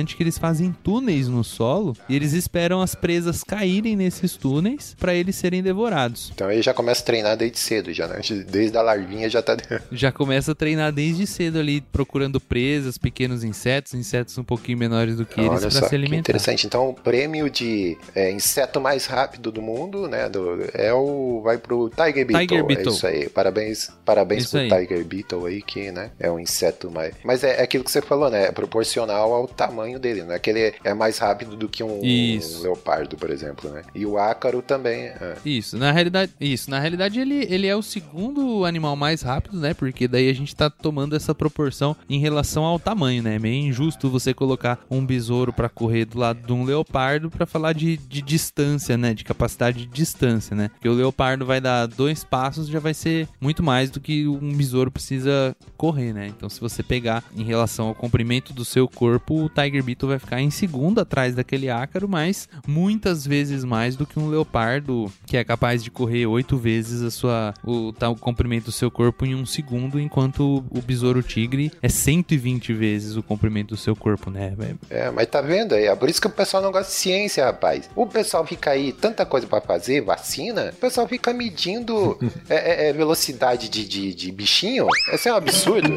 interessante que eles fazem túneis no solo e eles esperam as presas caírem nesses túneis para eles serem devorados. Então aí já começa a treinar desde cedo, já, né? Desde a larvinha já tá. Já começa a treinar desde cedo ali, procurando presas, pequenos insetos, insetos um pouquinho menores do que eles Olha para só, se alimentar. interessante. Então, o prêmio de é, inseto mais rápido do mundo, né? do- é o. Vai pro Tiger Beetle. Tiger É Beetle. isso aí. Parabéns, parabéns Isso pro aí. Tiger Beetle aí, que né, é um inseto mais. Mas é, é aquilo que você falou, né? É proporcional ao tamanho dele, né? Que ele é mais rápido do que um, um leopardo, por exemplo, né? E o ácaro também. é. Isso, na realidade, isso, na realidade ele, ele é o segundo animal mais rápido, né? Porque daí a gente tá tomando essa proporção em relação ao tamanho, né? É meio injusto você colocar um besouro pra correr do lado de um leopardo pra falar de, de distância, né? De capacidade de distância, né? Porque o leopardo vai dar dois passos já vai ser muito mais do que um besouro precisa correr, né? Então se você pegar em relação ao comprimento do seu corpo, o Tiger Beetle vai ficar em segundo atrás daquele ácaro, mas muitas vezes mais do que um leopardo que é capaz de correr oito vezes a sua, o, tá, o comprimento do seu corpo em um segundo, enquanto o besouro tigre é 120 vezes o comprimento do seu corpo, né? É- mas tá vendo aí? É por isso que o pessoal não gosta de ciência, rapaz. O pessoal fica aí, tanta coisa pra fazer, vacina, o pessoal fica medindo é, é, é, velocidade de, de, de bichinho. Isso é um absurdo.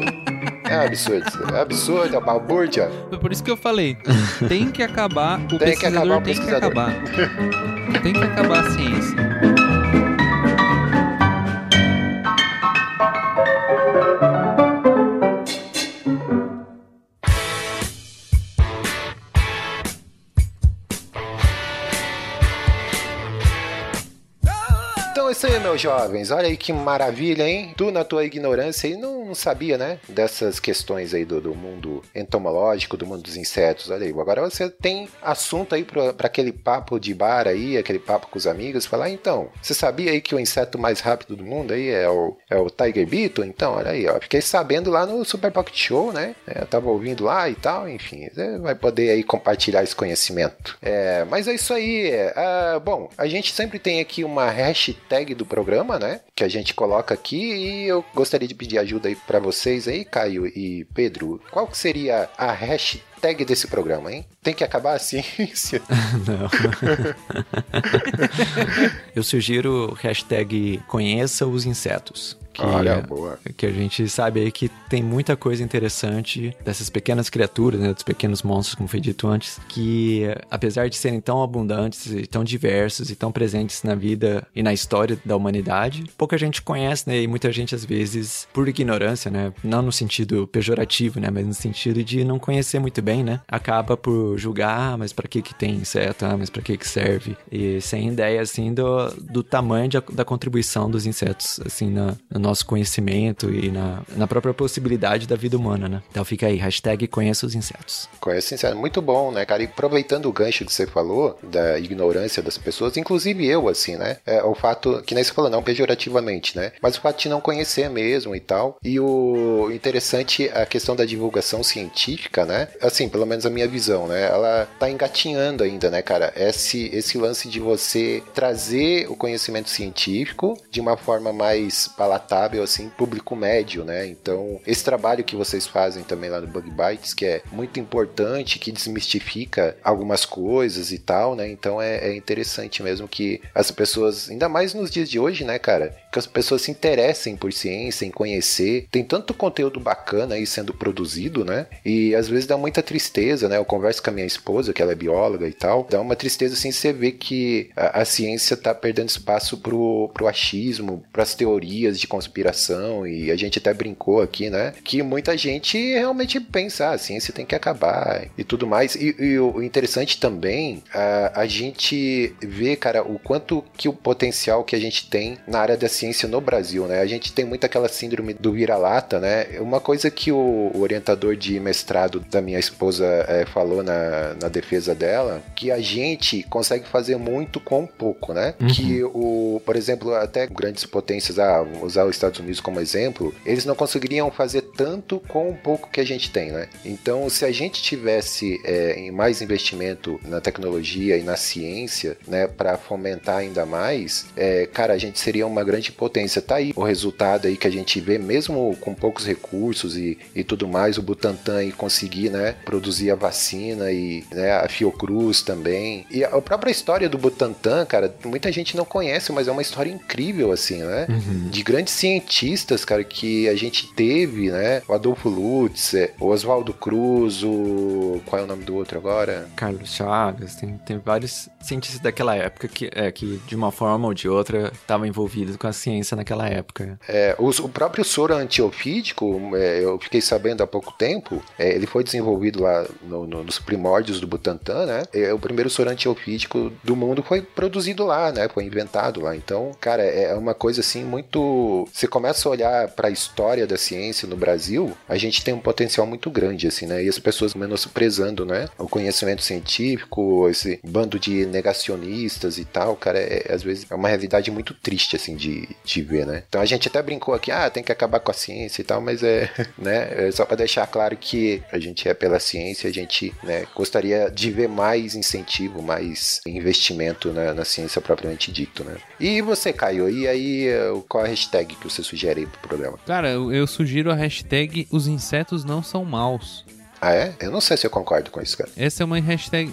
É absurdo. É absurdo, é uma balbúrdia. Foi por isso que eu falei, tem que acabar, o Tem que pesquisador acabar o tem que pesquisador. acabar. Tem que acabar a ciência. Isso aí, meus jovens. Olha aí que maravilha, hein? Tu, na tua ignorância, aí não sabia, né? Dessas questões aí do, do mundo entomológico, do mundo dos insetos. Olha aí. Agora você tem assunto aí pra aquele papo de bar aí, aquele papo com os amigos. Falar, então, você sabia aí que o inseto mais rápido do mundo aí é o, é o Tiger Beetle? Então, olha aí, ó. Fiquei sabendo lá no Super Pocket Show, né? É, eu tava ouvindo lá e tal, enfim. Você vai poder aí compartilhar esse conhecimento. É, mas é isso aí. Ah, bom, a gente sempre tem aqui uma hashtag do programa, né? Que a gente coloca aqui e eu gostaria de pedir ajuda aí pra vocês aí, Caio e Pedro. Qual que seria a hashtag desse programa, hein? Tem que acabar a ciência. Não. Eu sugiro o hashtag conheça os insetos. Que, Olha, boa. que a gente sabe aí que tem muita coisa interessante dessas pequenas criaturas, né, dos pequenos monstros, como foi dito antes, que apesar de serem tão abundantes e tão diversos e tão presentes na vida e na história da humanidade, pouca gente conhece, né, e muita gente às vezes por ignorância, né, não no sentido pejorativo, né, mas no sentido de não conhecer muito bem, né, acaba por julgar, ah, mas para que que tem inseto, ah, mas para que que serve, e sem ideia assim do, do tamanho de- da contribuição dos insetos assim na, no nosso conhecimento e na, na própria possibilidade da vida humana, né? Então fica aí, hashtag conheça os insetos. Conheço sincero, muito bom, né, cara? E aproveitando o gancho que você falou, da ignorância das pessoas, inclusive eu, assim, né? É, o fato, que nem você falou, não pejorativamente, né? Mas o fato de não conhecer mesmo e tal. E o interessante, a questão da divulgação científica, né? Assim, pelo menos a minha visão, né? Ela tá engatinhando ainda, né, cara? Esse, esse lance de você trazer o conhecimento científico de uma forma mais palatável, assim, público médio, né? Então, esse trabalho que vocês fazem também lá no Bug Bites, que é muito importante, que desmistifica algumas coisas e tal, né? Então é, é interessante mesmo que as pessoas, ainda mais nos dias de hoje, né, cara? Que as pessoas se interessem por ciência, em conhecer. Tem tanto conteúdo bacana aí sendo produzido, né? E às vezes dá muita tristeza, né? Eu converso com a minha esposa, que ela é bióloga e tal. Dá uma tristeza assim você ver que a, a ciência tá perdendo espaço pro, pro achismo, pras teorias de conspiração. E a gente até brincou aqui, né? Que muita gente realmente pensa, ah, a ciência tem que acabar e tudo mais. E, e o interessante também, a, a gente vê, cara, o quanto que o potencial que a gente tem na área da ciência ciência no Brasil, né? A gente tem muito aquela síndrome do vira-lata, né? Uma coisa que o, orientador de mestrado da minha esposa é, falou na, na defesa dela, que a gente consegue fazer muito com pouco, né? Uhum. Que o, por exemplo, até grandes potências, ah, usar os Estados Unidos como exemplo, eles não conseguiriam fazer tanto com o pouco que a gente tem, né? Então, se a gente tivesse é, em mais investimento na tecnologia e na ciência, né, para fomentar ainda mais, é, cara, a gente seria uma grande potência. Tá aí o resultado aí que a gente vê, mesmo com poucos recursos e, e tudo mais, o Butantan aí conseguir, né, produzir a vacina e né, a Fiocruz também. E a própria história do Butantan, cara, muita gente não conhece, mas é uma história incrível, assim, né? Uhum. De grandes cientistas, cara, que a gente teve, né? O Adolfo Lutz, é, o Oswaldo Cruz, o. Qual é o nome do outro agora? Carlos Chagas, tem, tem vários cientistas daquela época que, é, que de uma forma ou de outra estavam envolvidos com a ciência naquela época. É, o próprio soro antiofídico, é, eu fiquei sabendo há pouco tempo, é, ele foi desenvolvido lá no- no- nos primórdios do Butantan, né? É, o primeiro soro antiofídico do mundo foi produzido lá, né? Foi inventado lá. Então, cara, é uma coisa assim muito. Você começa a olhar para a história da ciência no Brasil, a gente tem um potencial muito grande, assim, né? E as pessoas menosprezando, né? O conhecimento científico, esse bando de negacionistas e tal, cara, é, às vezes é uma realidade muito triste, assim, de, de ver, né? Então a gente até brincou aqui, ah, tem que acabar com a ciência e tal, mas é, né? É só para deixar claro que a gente é pela ciência, a gente, né, gostaria de ver mais incentivo, mais investimento na, na ciência propriamente dito, né? E você, Caio, e aí qual a hashtag que você sugere aí pro programa? Cara, eu, sugiro a hashtag Os insetos não são maus. Ah, é? Eu não sei se eu concordo com isso, cara. Essa é uma hashtag.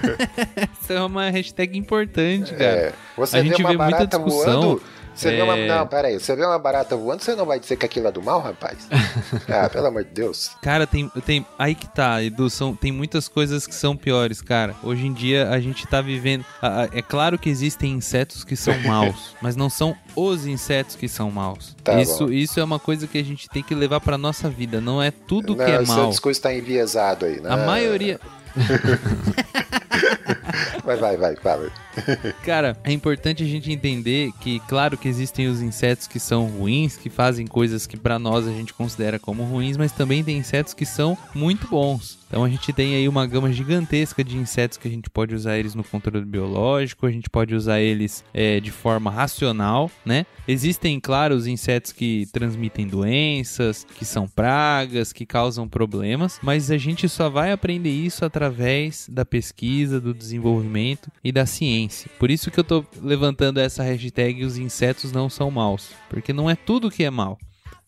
Essa é uma hashtag importante, cara. É, você A vê gente uma vê muita discussão, voando. Você vê uma. é- Não, peraí. Você vê uma barata voando, você não vai dizer que aquilo é do mal, rapaz? ah, pelo amor de Deus. Cara, tem, tem. Aí que tá, Edu, são, tem muitas coisas que são piores, cara. Hoje em dia a gente tá vivendo. É claro que existem insetos que são maus, mas não são os insetos que são maus. Tá isso, bom. isso é uma coisa que a gente tem que levar pra nossa vida. Não é tudo não, que é seu mal. discurso tá enviesado aí, né? A maioria. Vai, vai, vai, fala. Cara, é importante a gente entender que, claro que existem os insetos que são ruins, que fazem coisas que pra nós a gente considera como ruins, mas também tem insetos que são muito bons. Então a gente tem aí uma gama gigantesca de insetos que a gente pode usar eles no controle biológico, a gente pode usar eles é, de forma racional, né? Existem, claro, os insetos que transmitem doenças, que são pragas, que causam problemas, mas a gente só vai aprender isso através da pesquisa, do desenvolvimento e da ciência. Por isso que eu tô levantando essa hashtag os insetos não são maus, porque não é tudo que é mal.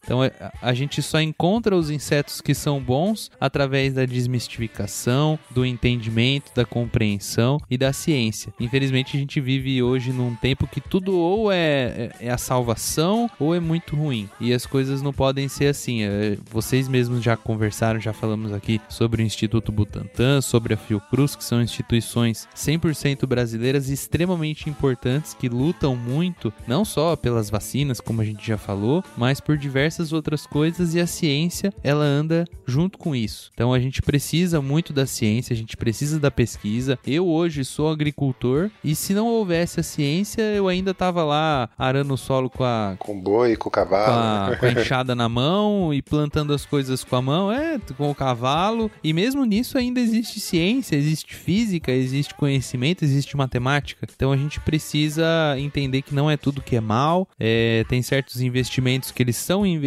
Então é- a- gente só encontra os insetos que são bons através da desmistificação, do entendimento, da compreensão e da ciência. Infelizmente a gente vive hoje num tempo que tudo ou é, é- é a salvação ou é muito ruim. E as coisas não podem ser assim. É, Vocês mesmos já conversaram, já falamos aqui sobre o Instituto Butantan, sobre a Fiocruz, que são instituições 100% brasileiras extremamente importantes que lutam muito, não só pelas vacinas, como a gente já falou, mas por diversas outras coisas e a ciência, ela anda junto com isso. Então a gente precisa muito da ciência, a gente precisa da pesquisa. Eu hoje sou agricultor e se não houvesse a ciência, eu ainda tava lá arando o solo com a Com boi, com com a, cavalo. com a enxada na mão e plantando as coisas com a mão, é, com o cavalo. E mesmo nisso ainda existe ciência, existe física, existe conhecimento, existe matemática. Então a gente precisa entender que não é tudo que é mal, é, tem certos investimentos que eles são investimentos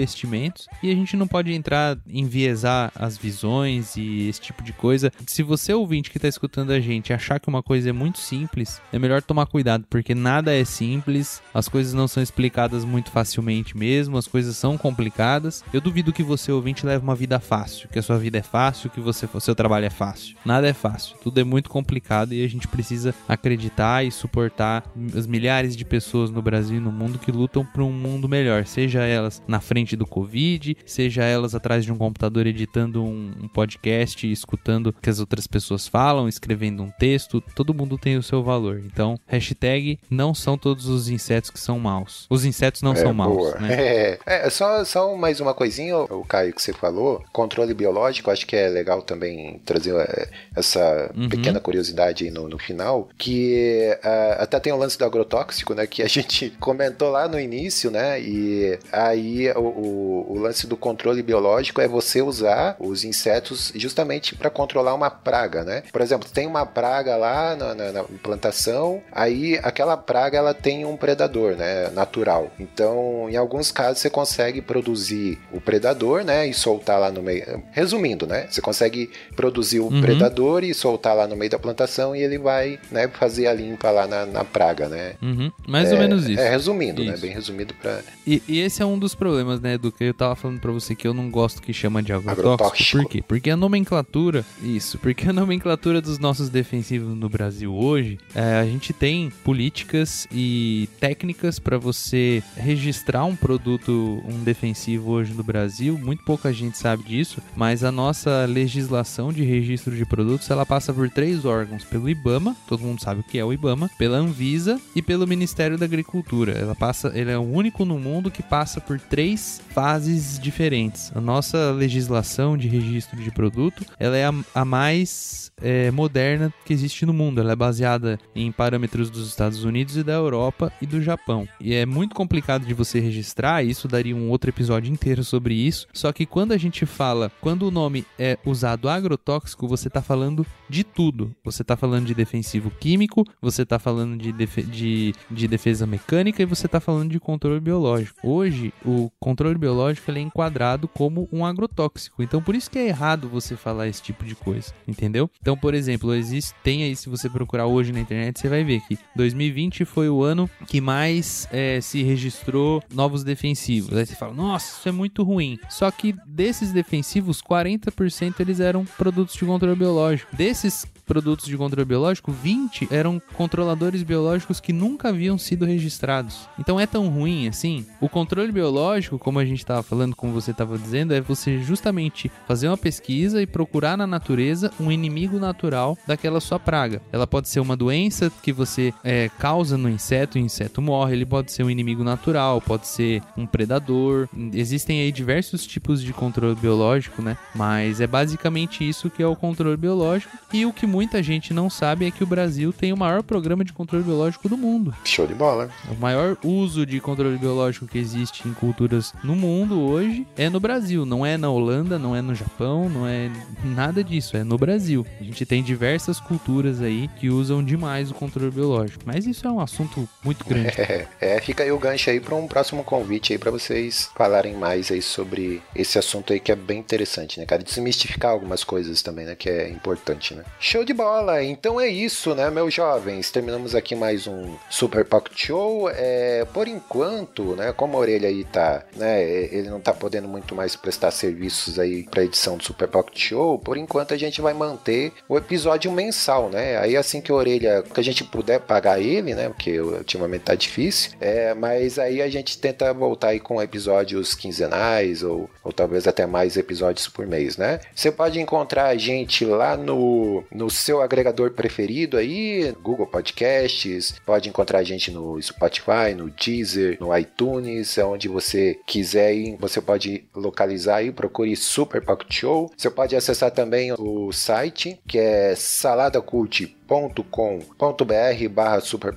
e a gente não pode entrar enviesar as visões e esse tipo de coisa. Se você ouvinte que está escutando a gente achar que uma coisa é muito simples, é melhor tomar cuidado porque nada é simples, as coisas não são explicadas muito facilmente mesmo, as coisas são complicadas. Eu duvido que você ouvinte leve uma vida fácil, que a sua vida é fácil, que você seu trabalho é fácil. Nada é fácil, tudo é muito complicado e a gente precisa acreditar e suportar as milhares de pessoas no Brasil e no mundo que lutam por um mundo melhor, seja elas na frente do Covid, seja elas atrás de um computador editando um, um podcast, escutando o que as outras pessoas falam, escrevendo um texto, todo mundo tem o seu valor. Então, hashtag não são todos os insetos que são maus. Os insetos não É, são maus, boa. né? É, é, só, só mais uma coisinha, o Caio, que você falou. Controle biológico, acho que é legal também trazer é, essa Uhum. pequena curiosidade aí no, no final. Que ah, até tem o lance do agrotóxico, né? Que a gente comentou lá no início, né? E aí o, o- o lance do controle biológico é você usar os insetos justamente para controlar uma praga, né? Por exemplo, tem uma praga lá na, na- na plantação, aí aquela praga ela tem um predador, né? Natural. Então, em alguns casos, você consegue produzir o predador, né? E soltar lá no meio. Resumindo, né? Você consegue produzir o Uhum. predador e soltar lá no meio da plantação e ele vai, né? Fazer a limpa lá na, na praga, né? Uhum, mais ou menos isso. É, resumindo, né? Isso. Bem resumido para E, e esse é um dos problemas, né, do que eu tava falando pra você que eu não gosto que chama de agrotóxico. Agrotóxico. Por quê? Porque a nomenclatura, isso, porque a nomenclatura dos nossos defensivos no Brasil hoje, é, a gente tem políticas e técnicas pra você registrar um produto, um defensivo hoje no Brasil. Muito pouca gente sabe disso, mas a nossa legislação de registro de produtos, ela passa por três órgãos, pelo IBAMA, todo mundo sabe o que é o IBAMA, pela Anvisa e pelo Ministério da Agricultura. Ela passa, ele é o único no mundo que passa por três fases diferentes. A nossa legislação de registro de produto, ela é a, a mais é, moderna que existe no mundo. Ela é baseada em parâmetros dos Estados Unidos e da Europa e do Japão. E é muito complicado de você registrar, isso daria um outro episódio inteiro sobre isso. Só que quando a gente fala, quando o nome é usado agrotóxico, você está falando de tudo. Você está falando de defensivo químico, você está falando de, de, de defesa mecânica e você está falando de controle biológico. Hoje, o controle biológico é enquadrado como um agrotóxico. Então, por isso que é errado você falar esse tipo de coisa, entendeu? Então, por exemplo, existe, tem aí, se você procurar hoje na internet, você vai ver que 2020 foi o ano que mais é, se registrou novos defensivos. Aí você fala, nossa, isso é muito ruim. Só que desses defensivos, 40% eles eram produtos de controle biológico. Desses produtos de controle biológico, 20 eram controladores biológicos que nunca haviam sido registrados. Então é tão ruim assim? O controle biológico, como a gente estava falando, como você estava dizendo, é você justamente fazer uma pesquisa e procurar na natureza um inimigo natural daquela sua praga. Ela pode ser uma doença que você é, causa no inseto, o inseto morre, ele pode ser um inimigo natural, pode ser um predador. Existem aí diversos tipos de controle biológico, né? Mas é basicamente isso que é o controle biológico. E o que muita gente não sabe é que o Brasil tem o maior programa de controle biológico do mundo. show de bola. O maior uso de controle biológico que existe em culturas no mundo hoje é no Brasil. Não é na Holanda, não é no Japão, não é nada disso. É no Brasil. A gente tem diversas culturas aí que usam demais o controle biológico. Mas isso é um assunto muito grande. É, é, fica aí o gancho aí para um próximo convite aí para vocês falarem mais aí sobre esse assunto aí que é bem interessante, né, cara? Desmistificar algumas coisas também, né, que é importante, né? Show de bola! Então é isso, né, meus jovens? Terminamos aqui mais um Super Pocket Show. É, por enquanto, né, como a orelha aí tá, né, ele não tá podendo muito mais prestar serviços aí para edição do Super Pocket Show, por enquanto a gente vai manter o episódio mensal, né? Aí assim que a orelha, que a gente puder pagar ele, né, porque ultimamente tá difícil, é, mas aí a gente tenta voltar aí com episódios quinzenais ou, ou talvez até mais episódios por mês, né? Você pode encontrar a gente lá no, no seu agregador preferido aí, Google Podcasts, pode encontrar a gente no Spotify, no Deezer, no iTunes, onde você quiser aí, você pode localizar aí, procure Super Pocket Show. Você pode acessar também o site, que é saladacult com.br barra Super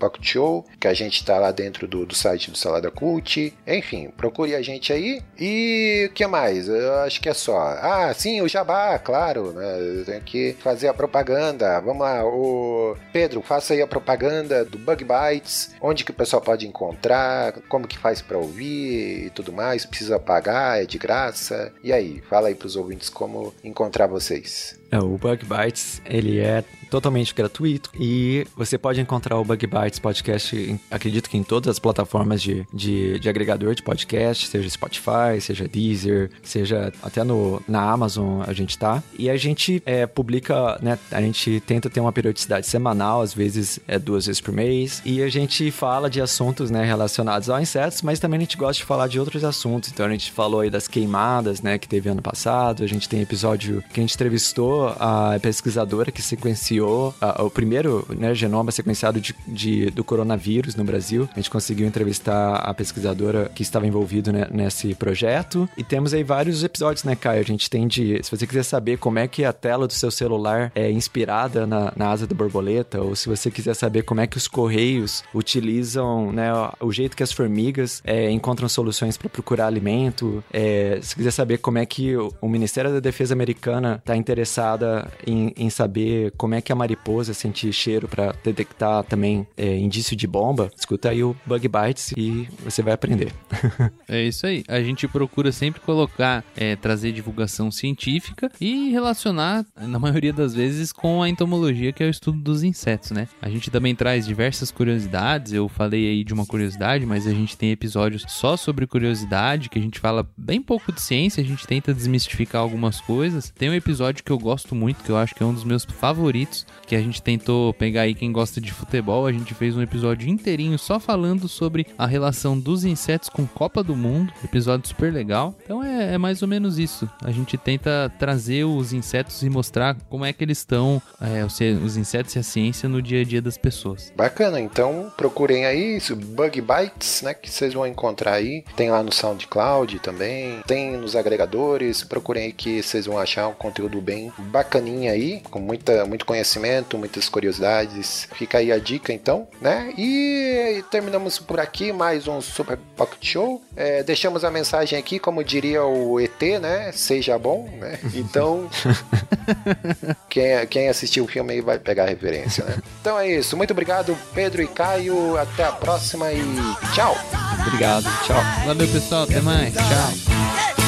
que a gente tá lá dentro do, do site do Salada Cult. Enfim, procure a gente aí. E o que mais? Eu acho que é só. Ah, sim, o Jabá, claro, né? Eu tenho que fazer a propaganda. Vamos lá, o Pedro, faça aí a propaganda do Bug Bites, onde que o pessoal pode encontrar, como que faz para ouvir e tudo mais. Precisa pagar, é de graça. E aí, fala aí pros ouvintes como encontrar vocês. É, o Bug Bites, ele é totalmente gratuito e você pode encontrar o Bug Bites Podcast, acredito que em todas as plataformas de, de, de agregador de podcast, seja Spotify, seja Deezer, seja até no, na Amazon a gente tá. E a gente é, publica, né, a gente tenta ter uma periodicidade semanal, às vezes é duas vezes por mês, e a gente fala de assuntos, né, relacionados a insetos, mas também a gente gosta de falar de outros assuntos. Então a gente falou aí das queimadas, né, que teve ano passado, a gente tem episódio que a gente entrevistou a pesquisadora que sequenciou a- o primeiro né, genoma sequenciado de, de- do coronavírus no Brasil. A gente conseguiu entrevistar a pesquisadora que estava envolvida né, nesse projeto. E temos aí vários episódios, né, Caio? A gente tem de. Se você quiser saber como é que a tela do seu celular é inspirada na, na asa da borboleta, ou se você quiser saber como é que os correios utilizam né, o jeito que as formigas é, encontram soluções para procurar alimento, é, se quiser saber como é que o, o Ministério da Defesa americana está interessada em, em saber como é que a mariposa sente cheiro para detectar também é, indício de bomba, escuta aí o Bug Bites e você vai aprender. É isso aí. A gente procura sempre colocar, é, trazer divulgação científica e relacionar, na maioria das vezes, com a entomologia, que é o estudo dos insetos, né? A gente também traz diversas curiosidades. Eu falei aí de uma curiosidade, mas a gente tem episódios só sobre curiosidade, que a gente fala bem pouco de ciência, a gente tenta desmistificar algumas coisas. Tem um episódio que eu gosto muito, que eu acho que é um dos meus favoritos, que a gente tentou pegar aí quem gosta de futebol. A gente fez um episódio inteirinho só falando sobre a relação dos insetos com Copa do Mundo. Episódio super legal. Então é, é mais ou menos isso. A gente tenta trazer os insetos e mostrar como é que eles estão, é, os insetos e a ciência no dia a dia das pessoas. Bacana, então procurem aí isso, Bug Bites, né? Que vocês vão encontrar aí. Tem lá no SoundCloud também, tem nos agregadores. Procurem aí que vocês vão achar um conteúdo bem bacaninha aí, com muita, muito conhecimento, muitas curiosidades. Fica aí a dica então, né? E terminamos por aqui mais um Super Pocket Show. É, deixamos a mensagem aqui, como diria o ET, né? Seja bom, né? Então, quem, quem assistiu o filme aí vai pegar a referência, né? Então é isso. Muito obrigado, Pedro e Caio. Até a próxima e tchau! Obrigado, tchau. Valeu, pessoal. Até mais. Tchau.